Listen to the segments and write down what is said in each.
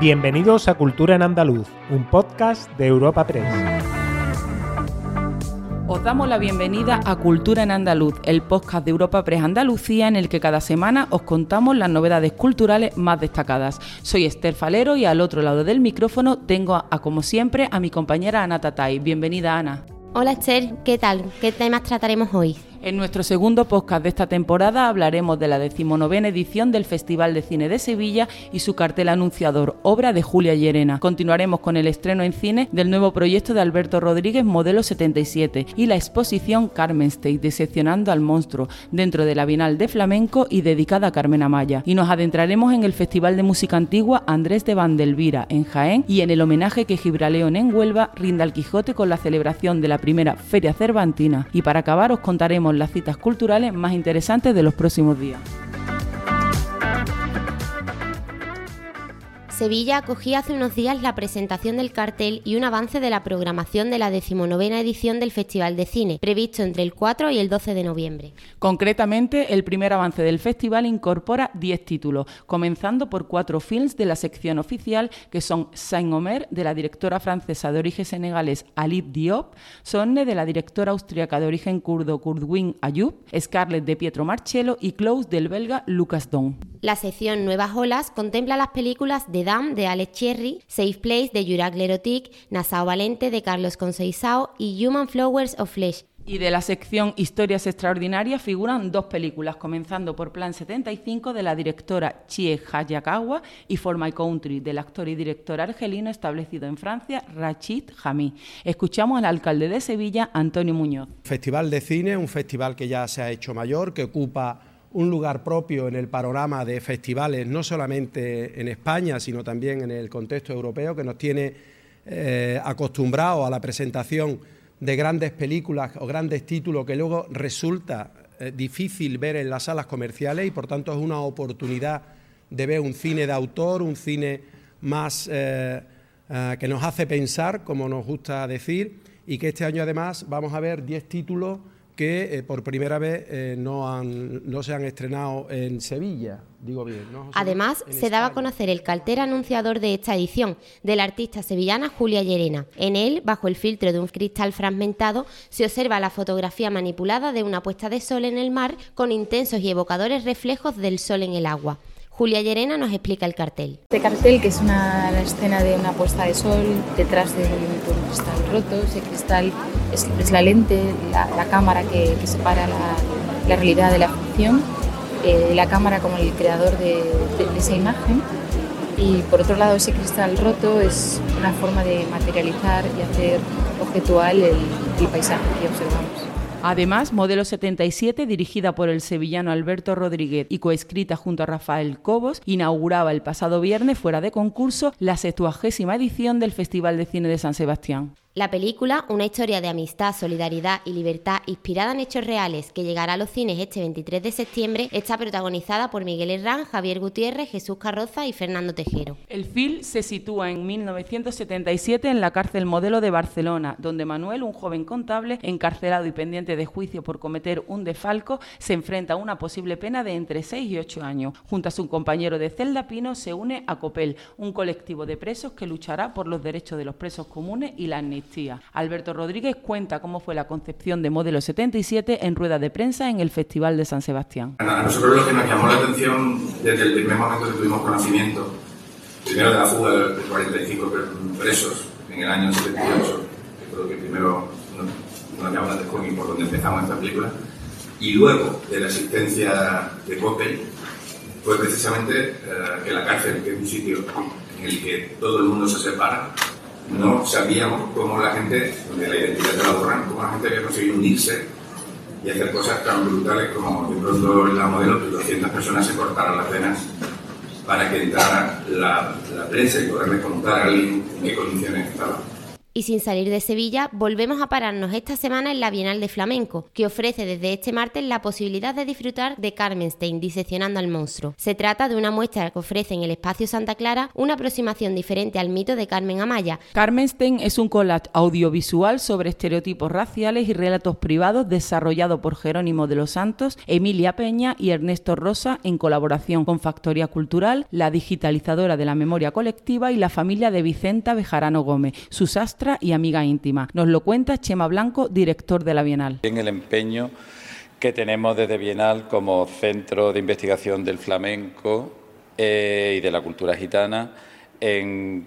Bienvenidos a Cultura en Andaluz, un podcast de Europa Press. Os damos la bienvenida a Cultura en Andaluz, el podcast de Europa Press Andalucía en el que cada semana os contamos las novedades culturales más destacadas. Soy Esther Falero y al otro lado del micrófono tengo a, como siempre a mi compañera Ana Tatay. Bienvenida Ana. Hola Esther, ¿qué tal? ¿Qué temas trataremos hoy? En nuestro segundo podcast de esta temporada hablaremos de la decimonovena edición del Festival de Cine de Sevilla y su cartel anunciador, obra de Julia Llerena. Continuaremos con el estreno en cine del nuevo proyecto de Alberto Rodríguez, Modelo 77, y la exposición Carmen State, Decepcionando al Monstruo, dentro de la Bienal de Flamenco y dedicada a Carmen Amaya. Y nos adentraremos en el Festival de Música Antigua Andrés de Vandelvira, en Jaén, y en el homenaje que Gibraleón en Huelva rinda al Quijote con la celebración de la primera Feria Cervantina. Y para acabar os contaremos las citas culturales más interesantes de los próximos días. Sevilla acogía hace unos días la presentación del cartel y un avance de la programación de la decimonovena edición del Festival de Cine, previsto entre el 4 y el 12 de noviembre. Concretamente, el primer avance del festival incorpora 10 títulos, comenzando por cuatro films de la sección oficial, que son Saint-Omer, de la directora francesa de origen senegalés Alip Diop, Sonne, de la directora austríaca de origen kurdo Kurdwin Ayub, Scarlett de Pietro Marcello y Close, del belga Lucas Don. La sección Nuevas Olas contempla las películas de Dam de Alex Cherry, Safe Place de Jurag Lerotic, Nassau Valente de Carlos Conceizao y Human Flowers of Flesh. Y de la sección Historias Extraordinarias figuran dos películas, comenzando por Plan 75 de la directora Chie Hayakawa y For My Country del actor y director argelino establecido en Francia, Rachid Jami. Escuchamos al alcalde de Sevilla, Antonio Muñoz. Festival de Cine, un festival que ya se ha hecho mayor, que ocupa un lugar propio en el panorama de festivales, no solamente en España, sino también en el contexto europeo, que nos tiene eh, acostumbrados a la presentación de grandes películas o grandes títulos que luego resulta eh, difícil ver en las salas comerciales y por tanto es una oportunidad de ver un cine de autor, un cine más eh, que nos hace pensar, como nos gusta decir, y que este año además vamos a ver 10 títulos que eh, por primera vez eh, no, han, no se han estrenado en Sevilla, digo bien. ¿no, Además, se daba a conocer el cartel anunciador de esta edición, de la artista sevillana Julia Llerena. En él, bajo el filtro de un cristal fragmentado, se observa la fotografía manipulada de una puesta de sol en el mar con intensos y evocadores reflejos del sol en el agua. Julia Llerena nos explica el cartel. Este cartel, que es una escena de una puesta de sol detrás de un cristal roto, ese cristal es, la lente, la, cámara que, separa la, realidad de la ficción, eh, la cámara como el creador de, esa imagen. Y por otro lado, ese cristal roto es una forma de materializar y hacer objetual el paisaje que observamos. Además, Modelo 77, dirigida por el sevillano Alberto Rodríguez y coescrita junto a Rafael Cobos, inauguraba el pasado viernes fuera de concurso la 70 edición del Festival de Cine de San Sebastián. La película, una historia de amistad, solidaridad y libertad inspirada en hechos reales que llegará a los cines este 23 de septiembre, está protagonizada por Miguel Herrán, Javier Gutiérrez, Jesús Carroza y Fernando Tejero. El film se sitúa en 1977 en la cárcel modelo de Barcelona, donde Manuel, un joven contable encarcelado y pendiente de juicio por cometer un defalco, se enfrenta a una posible pena de entre 6 y 8 años. Junto a su compañero de celda Pino se une a COPEL, un colectivo de presos que luchará por los derechos de los presos comunes y la amnistía Alberto Rodríguez cuenta cómo fue la concepción de Modelo 77 en rueda de prensa en el Festival de San Sebastián. A nosotros lo que nos llamó la atención desde el primer momento que tuvimos conocimiento, primero de la fuga de 45 presos en el año 78, que creo que primero nos, llamó la atención y por donde empezamos esta película, y luego de la existencia de Coppel, fue precisamente eh, que la cárcel, que es un sitio en el que todo el mundo se separa, no sabíamos cómo la gente, de la identidad de la borran, cómo la gente había conseguido unirse y hacer cosas tan brutales como de pronto en la modelo que 200 personas se cortaran las venas para que entrara la, la prensa y poderle contar a alguien en qué condiciones estaba. Y sin salir de Sevilla, volvemos a pararnos esta semana en la Bienal de Flamenco, que ofrece desde este martes la posibilidad de disfrutar de Carmenstein diseccionando al monstruo. Se trata de una muestra que ofrece en el espacio Santa Clara una aproximación diferente al mito de Carmen Amaya. Carmenstein es un collage audiovisual sobre estereotipos raciales y relatos privados desarrollado por Jerónimo de los Santos, Emilia Peña y Ernesto Rosa en colaboración con Factoría Cultural, la digitalizadora de la memoria colectiva y la familia de Vicenta Bejarano Gómez, su y amiga íntima. Nos lo cuenta Chema Blanco, director de la Bienal. En el empeño que tenemos desde Bienal como centro de investigación del flamenco eh, y de la cultura gitana en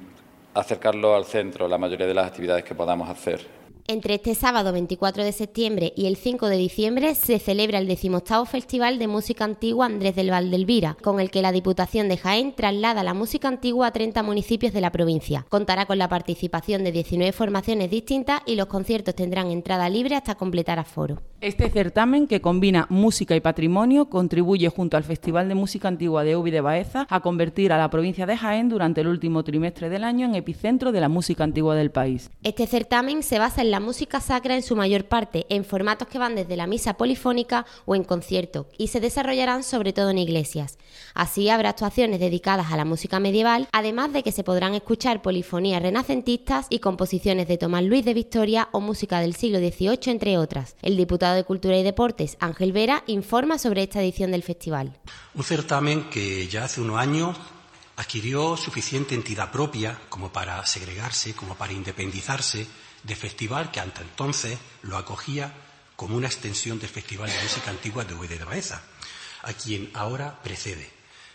acercarlo al centro la mayoría de las actividades que podamos hacer. Entre este sábado 24 de septiembre y el 5 de diciembre se celebra el 18 Festival de Música Antigua Andrés del Valdelvira, con el que la Diputación de Jaén traslada la música antigua a 30 municipios de la provincia. Contará con la participación de 19 formaciones distintas y los conciertos tendrán entrada libre hasta completar aforo. Este certamen, que combina música y patrimonio, contribuye junto al Festival de Música Antigua de Ubi de Baeza a convertir a la provincia de Jaén durante el último trimestre del año en epicentro de la música antigua del país. Este certamen se basa en la música sacra en su mayor parte, en formatos que van desde la misa polifónica o en concierto, y se desarrollarán sobre todo en iglesias. Así habrá actuaciones dedicadas a la música medieval, además de que se podrán escuchar polifonías renacentistas y composiciones de Tomás Luis de Victoria o música del siglo XVIII, entre otras. El diputado de Cultura y Deportes, Ángel Vera, informa sobre esta edición del festival. Un certamen que ya hace unos años adquirió suficiente entidad propia como para segregarse, como para independizarse de festival que hasta entonces lo acogía como una extensión del Festival de Música Antigua de Uede de Baeza, a quien ahora precede.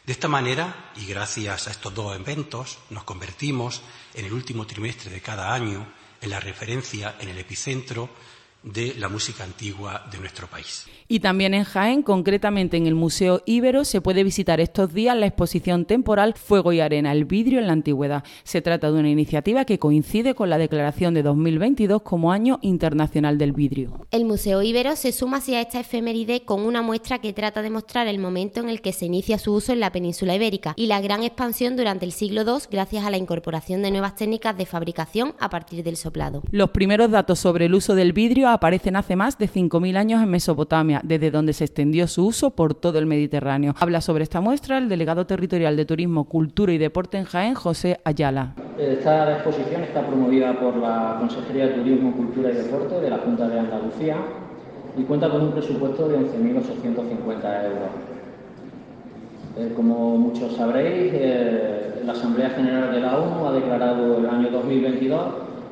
De esta manera, y gracias a estos dos eventos, nos convertimos en el último trimestre de cada año en la referencia en el epicentro de la música antigua de nuestro país. Y también en Jaén, concretamente en el Museo Ibero, se puede visitar estos días la exposición temporal Fuego y Arena, el vidrio en la antigüedad. Se trata de una iniciativa que coincide con la declaración de 2022 como Año Internacional del Vidrio. El Museo Ibero se suma hacia esta efeméride con una muestra que trata de mostrar el momento en el que se inicia su uso en la península ibérica y la gran expansión durante el siglo II gracias a la incorporación de nuevas técnicas de fabricación a partir del soplado. Los primeros datos sobre el uso del vidrio aparecen hace más de 5.000 años en Mesopotamia, desde donde se extendió su uso por todo el Mediterráneo. Habla sobre esta muestra el delegado territorial de Turismo, Cultura y Deporte en Jaén, José Ayala. Esta exposición está promovida por la Consejería de Turismo, Cultura y Deporte de la Junta de Andalucía y cuenta con un presupuesto de 11.850 euros. Eh, como muchos sabréis, eh, la Asamblea General de la ONU ha declarado el año 2022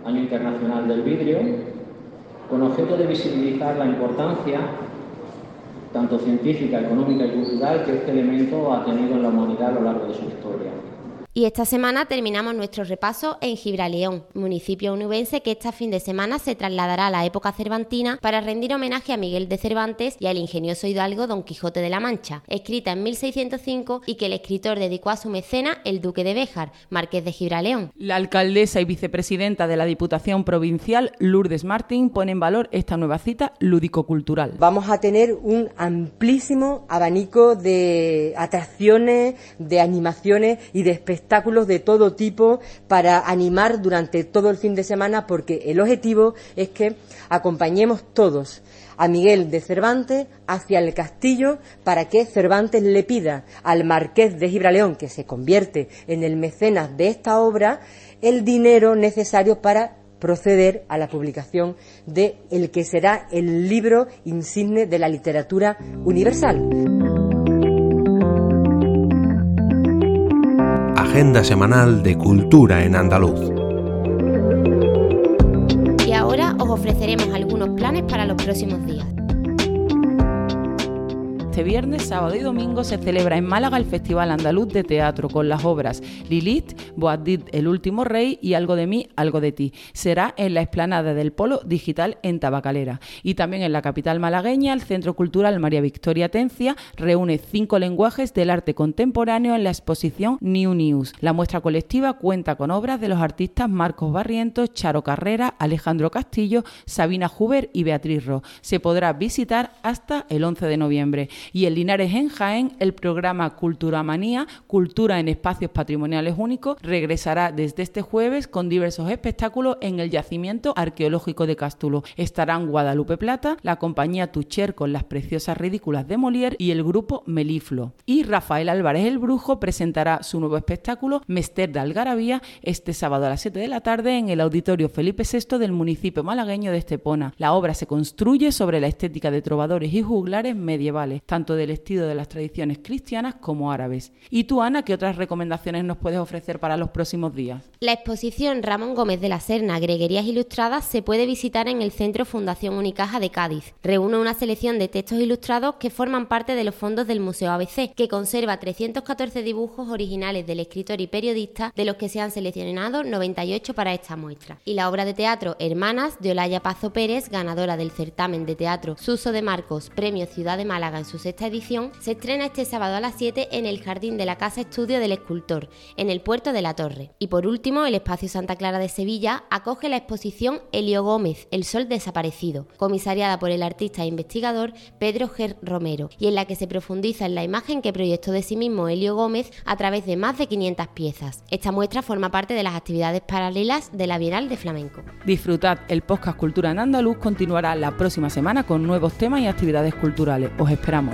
Año Internacional del Vidrio con objeto de visibilizar la importancia tanto científica, económica y cultural que este elemento ha tenido en la humanidad a lo largo de su historia. Y esta semana terminamos nuestro repaso en Gibraleón, municipio onubense que este fin de semana se trasladará a la época cervantina para rendir homenaje a Miguel de Cervantes y al ingenioso hidalgo Don Quijote de la Mancha, escrita en 1605 y que el escritor dedicó a su mecena, el duque de Béjar, marqués de Gibraleón. La alcaldesa y vicepresidenta de la Diputación Provincial, Lourdes Martín, pone en valor esta nueva cita lúdico-cultural. Vamos a tener un amplísimo abanico de atracciones, de animaciones y de espectáculos espectáculos de todo tipo para animar durante todo el fin de semana porque el objetivo es que acompañemos todos a Miguel de Cervantes hacia el castillo para que Cervantes le pida al marqués de Gibraleón, que se convierte en el mecenas de esta obra, el dinero necesario para proceder a la publicación de el que será el libro insigne de la literatura universal. Agenda semanal de cultura en andaluz. Y ahora os ofreceremos algunos planes para los próximos días este viernes, sábado y domingo se celebra en Málaga el Festival Andaluz de Teatro con las obras Lilith, Boadid, El Último Rey y Algo de mí, Algo de ti. Será en la explanada del Polo Digital en Tabacalera. Y también en la capital malagueña, el Centro Cultural María Victoria Tencia reúne cinco lenguajes del arte contemporáneo en la exposición New News. La muestra colectiva cuenta con obras de los artistas Marcos Barrientos, Charo Carrera, Alejandro Castillo, Sabina Huber y Beatriz Ro. Se podrá visitar hasta el 11 de noviembre. Y en Linares, en Jaén, el programa Cultura Manía, Cultura en Espacios Patrimoniales Únicos, regresará desde este jueves con diversos espectáculos en el yacimiento arqueológico de Castulo. Estarán Guadalupe Plata, la compañía Tucher con las preciosas ridículas de Molière y el grupo Meliflo. Y Rafael Álvarez el Brujo presentará su nuevo espectáculo Mester de Algarabía este sábado a las 7 de la tarde en el Auditorio Felipe VI del municipio malagueño de Estepona. La obra se construye sobre la estética de trovadores y juglares medievales, tanto del estilo de las tradiciones cristianas como árabes. ¿Y tú, Ana, qué otras recomendaciones nos puedes ofrecer para los próximos días? La exposición Ramón Gómez de la Serna, Greguerías Ilustradas, se puede visitar en el Centro Fundación Unicaja de Cádiz. Reúne una selección de textos ilustrados que forman parte de los fondos del Museo ABC, que conserva 314 dibujos originales del escritor y periodista, de los que se han seleccionado 98 para esta muestra. Y la obra de teatro Hermanas de Olaya Pazo Pérez, ganadora del certamen de teatro Suso de Marcos, Premio Ciudad de Málaga en su sexta edición, se estrena este sábado a las 7 en el Jardín de la Casa Estudio del Escultor, en el puerto de la Torre. Y por último, el Espacio Santa Clara de Sevilla acoge la exposición Helio Gómez, El Sol Desaparecido, comisariada por el artista e investigador Pedro Ger Romero, y en la que se profundiza en la imagen que proyectó de sí mismo Helio Gómez a través de más de 500 piezas. Esta muestra forma parte de las actividades paralelas de la Bienal de Flamenco. Disfrutad, el podcast Cultura en Andaluz continuará la próxima semana con nuevos temas y actividades culturales. Os esperamos.